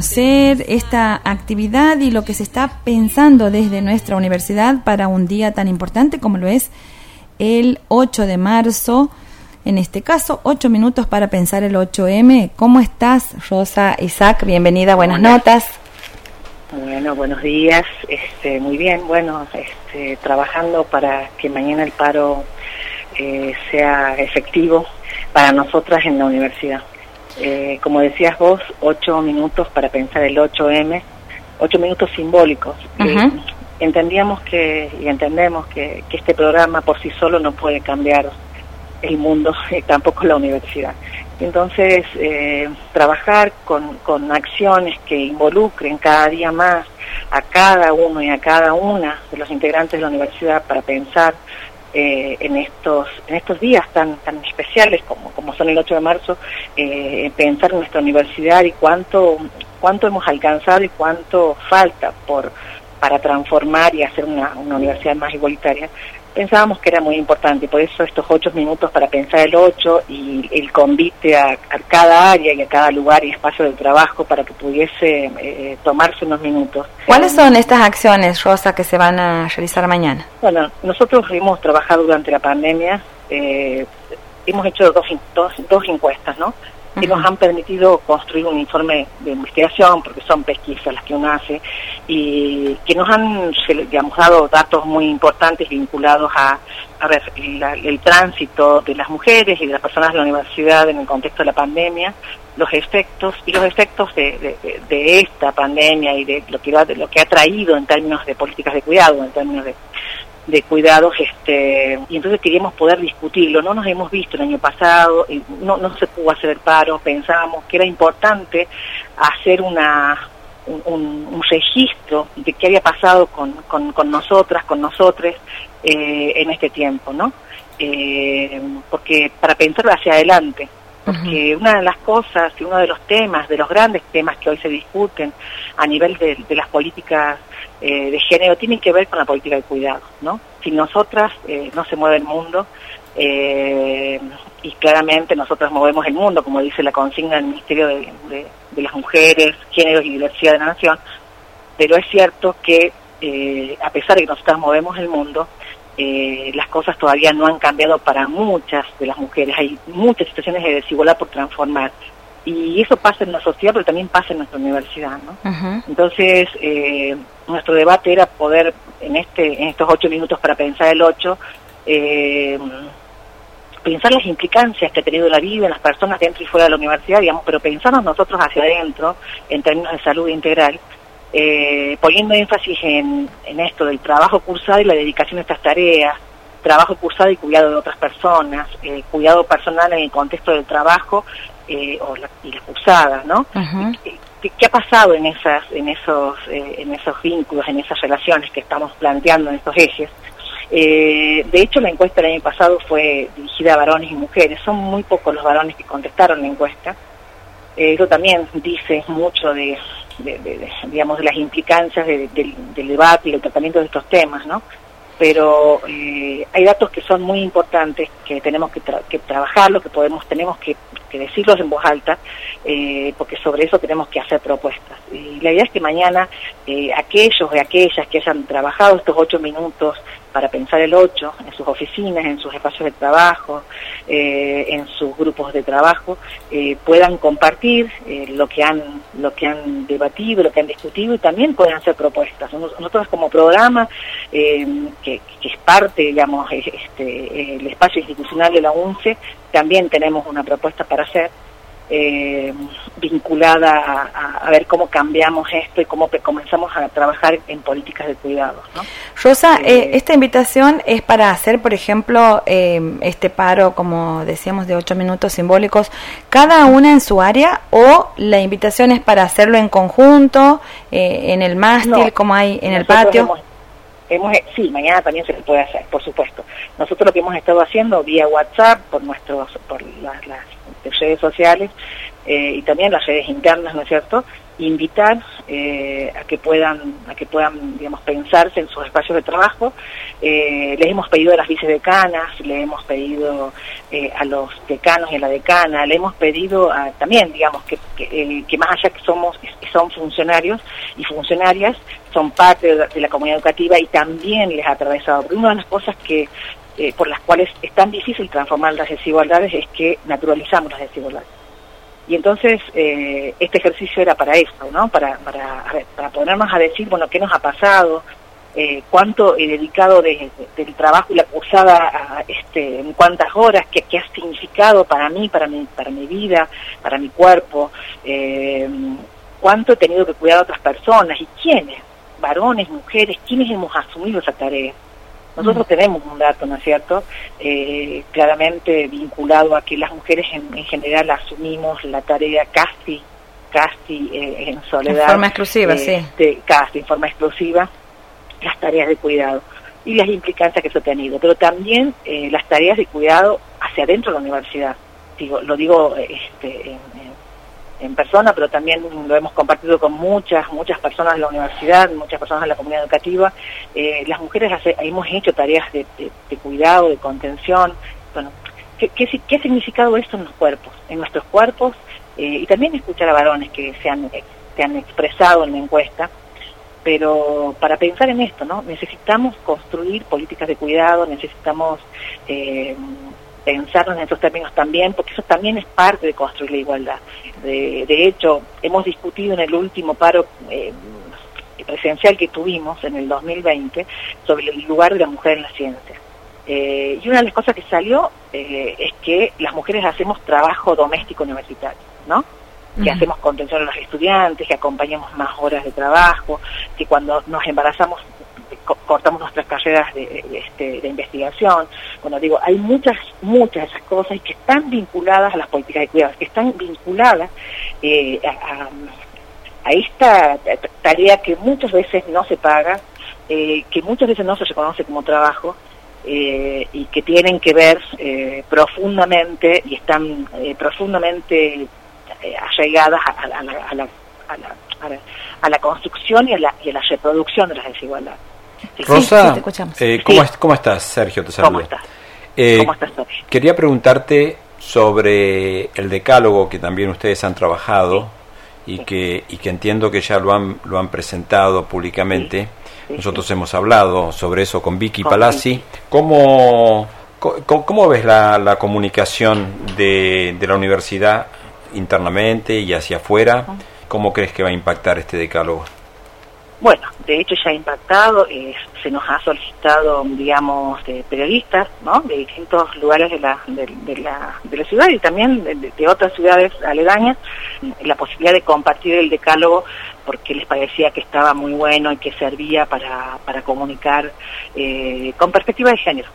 Conocer esta actividad y lo que se está pensando desde nuestra universidad para un día tan importante como lo es el 8 de marzo. En este caso, 8 minutos para pensar el 8M. ¿Cómo estás, Rosa Isaac? Bienvenida, buenas notas. Bueno, buenos días. Este, muy bien, bueno, este, trabajando para que mañana el paro eh, sea efectivo para nosotras en la universidad. Eh, como decías vos, ocho minutos para pensar el 8M, ocho minutos simbólicos. Eh, entendíamos que y entendemos que, este programa por sí solo no puede cambiar el mundo, y tampoco la universidad. Entonces, eh, trabajar con, con acciones que involucren cada día más a cada uno y a cada una de los integrantes de la universidad para pensar eh, en estos en estos días tan tan especiales como como son el 8 de marzo eh, pensar en nuestra universidad y cuánto cuánto hemos alcanzado y cuánto falta por para transformar y hacer una, una universidad más igualitaria pensábamos que era muy importante por eso estos ocho minutos para pensar el ocho y el convite a, cada área y a cada lugar y espacio de trabajo para que pudiese eh, tomarse unos minutos. ¿Cuáles son estas acciones, Rosa, que se van a realizar mañana? Bueno, nosotros hemos trabajado durante la pandemia, eh, hemos hecho dos, dos, dos encuestas, ¿no? Que nos han permitido construir un informe de investigación, porque son pesquisas las que uno hace, y que nos han, digamos, dado datos muy importantes vinculados a, a ver, el tránsito de las mujeres y de las personas de la universidad en el contexto de la pandemia, los efectos y los efectos de, de, esta pandemia y de lo que de lo que ha traído en términos de políticas de cuidado, en términos de de cuidados este y entonces queríamos poder discutirlo. No nos hemos visto el año pasado no no se pudo hacer paro. Pensábamos que era importante hacer una un, registro de qué había pasado con, con, con nosotras con nosotros eh, en este tiempo no eh, porque para pensar hacia adelante porque una de las cosas y uno de los temas, de los grandes temas que hoy se discuten a nivel de, de las políticas eh, de género tienen que ver con la política de cuidado, ¿no? Sin nosotras eh, no se mueve el mundo eh, y claramente nosotras movemos el mundo, como dice la consigna del Ministerio de, las Mujeres, Géneros y Diversidad de la Nación, pero es cierto que a pesar de que nosotras movemos el mundo, las cosas todavía no han cambiado para muchas de las mujeres. Hay muchas situaciones de desigualdad por transformar y eso pasa en la sociedad, pero también pasa en nuestra universidad, ¿no? Entonces, eh, nuestro debate era poder, en este en estos ocho minutos para pensar el ocho, eh, pensar las implicancias que ha tenido la vida en las personas dentro y fuera de la universidad, digamos, pero pensarnos nosotros hacia adentro, en términos de salud integral, eh, poniendo énfasis en, en esto del trabajo cursado y la dedicación a estas tareas, trabajo cursado y cuidado de otras personas, eh, cuidado personal en el contexto del trabajo eh, o la, y la cursada, ¿no? ¿Qué, ha pasado en esas, en esos, eh, en esos vínculos, en esas relaciones que estamos planteando en estos ejes? de hecho, la encuesta del año pasado fue dirigida a varones y mujeres. Son muy pocos los varones que contestaron la encuesta. eso también dice mucho de, digamos, de las implicancias del debate y del tratamiento de estos temas, ¿no? pero eh, hay datos que son muy importantes que tenemos que, que trabajarlo, que podemos tenemos que, decirlos en voz alta, eh, porque sobre eso tenemos que hacer propuestas. Y la idea es que mañana eh, aquellos y aquellas que hayan trabajado estos ocho minutos para pensar el 8 en sus oficinas, en sus espacios de trabajo, eh, en sus grupos de trabajo, eh, puedan compartir eh, lo que han lo que han debatido, lo que han discutido y también puedan hacer propuestas. Nosotros como programa que, que, es parte, digamos, este, el espacio institucional de la UNCE, también tenemos una propuesta para hacer eh, vinculada a, ver cómo cambiamos esto y cómo comenzamos a trabajar en políticas de cuidado. ¿no? Rosa, eh, eh, esta invitación es para hacer, por ejemplo, eh, este paro, como decíamos, de ocho minutos simbólicos, cada una en su área o la invitación es para hacerlo en conjunto, en el mástil, como hay en el patio. Hemos, sí, mañana también se puede hacer, por supuesto. Nosotros lo que hemos estado haciendo vía WhatsApp, por nuestros, por las, las redes sociales eh, y también las redes internas, ¿no es cierto? Invitar eh, a que puedan a que puedan digamos pensarse en sus espacios de trabajo eh, les hemos pedido a las vicedecanas le hemos pedido eh, a los decanos y a la decana le hemos pedido a, también digamos que, que, más allá que somos son funcionarios y funcionarias son parte de la, comunidad educativa y también les ha atravesado porque una de las cosas que por las cuales es tan difícil transformar las desigualdades es que naturalizamos las desigualdades y entonces eh, este ejercicio era para eso, ¿no? Para, para, para ponernos a decir, bueno, qué nos ha pasado, eh, cuánto he dedicado de, del trabajo y la cursada a, este, en cuántas horas, qué, qué, ha significado para mí, para mi, para mi vida, para mi cuerpo, eh, cuánto he tenido que cuidar a otras personas y quiénes, varones, mujeres, quiénes hemos asumido esa tarea. Nosotros tenemos un dato, ¿no es cierto?, eh, claramente vinculado a que las mujeres en, general asumimos la tarea casi, casi eh, en soledad. En forma exclusiva, sí. Este, casi en forma exclusiva, las tareas de cuidado y las implicancias que eso ha tenido, pero también eh, las tareas de cuidado hacia adentro de la universidad. Digo, lo digo este, en, en persona, pero también lo hemos compartido con muchas, muchas personas de la universidad, muchas personas de la comunidad educativa. Eh, las mujeres hemos hecho tareas de, cuidado, de contención. Bueno, ¿qué, qué, significado esto en los cuerpos? En nuestros cuerpos, eh, y también escuchar a varones que se han, se han expresado en la encuesta, pero para pensar en esto, ¿no? Necesitamos construir políticas de cuidado, necesitamos eh, pensarnos en esos términos también, porque eso también es parte de construir la igualdad. De, hecho, hemos discutido en el último paro eh, presencial que tuvimos en el 2020 sobre el lugar de la mujer en la ciencia. Eh, y una de las cosas que salió eh, es que las mujeres hacemos trabajo doméstico universitario, ¿no? que hacemos contención a los estudiantes, que acompañamos más horas de trabajo, que cuando nos embarazamos cortamos nuestras carreras de, este, de investigación. Bueno, digo, hay muchas, muchas de esas cosas que están vinculadas a las políticas de cuidado, que están vinculadas eh, a, esta tarea que muchas veces no se paga, eh, que muchas veces no se reconoce como trabajo, eh, y que tienen que ver profundamente y están profundamente arraigadas a, la, a, la, a, la, construcción y a la, y a la reproducción de las desigualdades. Rosa, eh, ¿cómo, estás? Sergio, te saludo. Eh, ¿Cómo estás? Quería preguntarte sobre el decálogo que también ustedes han trabajado y que, y que entiendo que ya lo han, lo han presentado públicamente. Nosotros hemos hablado sobre eso con Vicky Palazzi. ¿Cómo, cómo, ves la, la comunicación de, de la universidad internamente y hacia afuera? ¿Cómo crees que va a impactar este decálogo? Bueno, de hecho ya ha impactado, eh, se nos ha solicitado, digamos, de periodistas. De distintos lugares de la, de, la, de la ciudad y también de, otras ciudades aledañas, la posibilidad de compartir el decálogo porque les parecía que estaba muy bueno y que servía para, para comunicar eh, con perspectiva de género.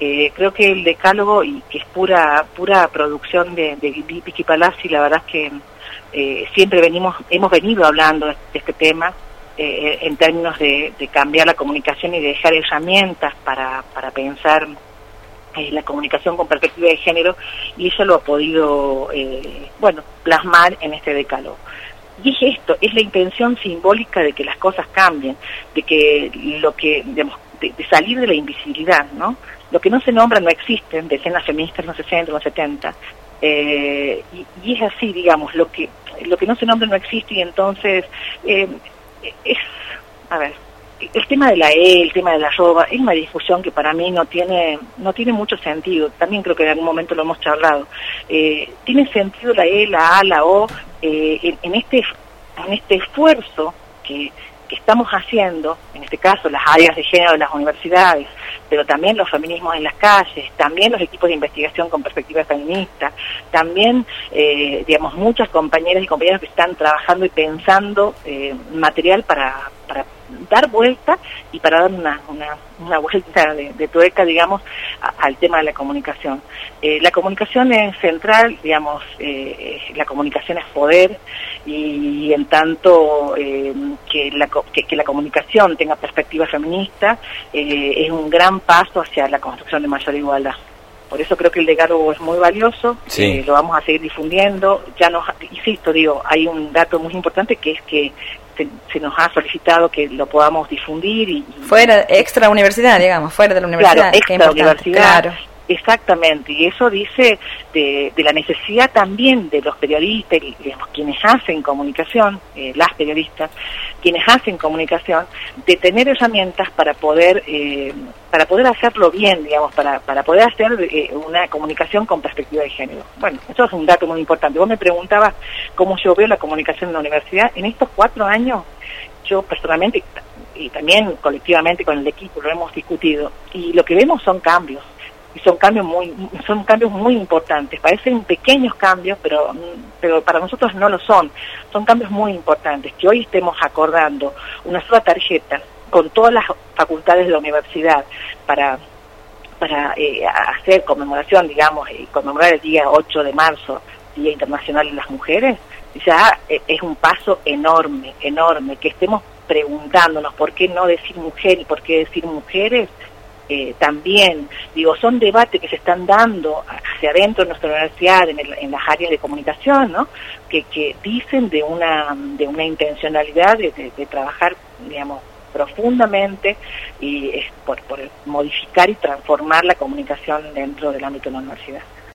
Eh, creo que el decálogo, y que es pura pura producción de, de Vicky Palazzi, la verdad es que siempre venimos hemos venido hablando de este tema, eh, en términos de, cambiar la comunicación y de dejar herramientas para, para pensar eh, la comunicación con perspectiva de género y eso lo ha podido, eh, bueno, plasmar en este decálogo. Y es esto, es la intención simbólica de que las cosas cambien, de que lo que, digamos, de, salir de la invisibilidad, ¿no? Lo que no se nombra no existe, decenas feministas en los 60, en los 70, y, y, es así, digamos, lo que lo que no se nombra no existe y entonces eh, es, a ver, el tema de la E, el tema de la roba, es una discusión que para mí no tiene, no tiene mucho sentido. También creo que en algún momento lo hemos charlado. Eh, tiene sentido la E, la A, la O, eh, en, este, en este esfuerzo que, que estamos haciendo, en este caso las áreas de género de las universidades, pero también los feminismos en las calles, también los equipos de investigación con perspectiva feminista, también, eh, digamos, muchas compañeras y compañeros que están trabajando y pensando eh, material para, para dar vuelta y para dar una, una, vuelta de, tuerca, digamos, al tema de la comunicación. Eh, la comunicación es central, digamos, eh, la comunicación es poder y, en tanto eh, que, la, que, la comunicación tenga perspectiva feminista es un gran paso hacia la construcción de mayor igualdad Por eso creo que el decálogo es muy valioso, eh, lo vamos a seguir difundiendo. Ya nos, insisto, digo, hay un dato muy importante que es que se, nos ha solicitado que lo podamos difundir y, fuera extra universidad digamos fuera de la universidad claro, extra universidad claro. Exactamente, y eso dice de, la necesidad también de los periodistas, digamos, quienes hacen comunicación, eh, las periodistas, quienes hacen comunicación, de tener herramientas para poder eh, para poder hacerlo bien, digamos, para, para poder hacer eh, una comunicación con perspectiva de género. Bueno, eso es un dato muy importante. Vos me preguntabas cómo yo veo la comunicación en la universidad. En estos cuatro años, yo personalmente y también colectivamente con el equipo lo hemos discutido, y lo que vemos son cambios y son cambios muy son cambios muy importantes. Parecen pequeños cambios pero pero para nosotros no lo son. Son cambios muy importantes que hoy estemos acordando una sola tarjeta con todas las facultades de la universidad para para eh, hacer conmemoración digamos y conmemorar el día 8 de marzo Día Internacional de las Mujeres ya eh, es un paso enorme enorme que estemos preguntándonos por qué no decir mujer y por qué decir mujeres eh, también, digo, son debates que se están dando hacia adentro de nuestra universidad, en, las áreas de comunicación, ¿no? Que, que, dicen de una, de una intencionalidad de, de, trabajar, digamos, profundamente y es por, por modificar y transformar la comunicación dentro del ámbito de la universidad.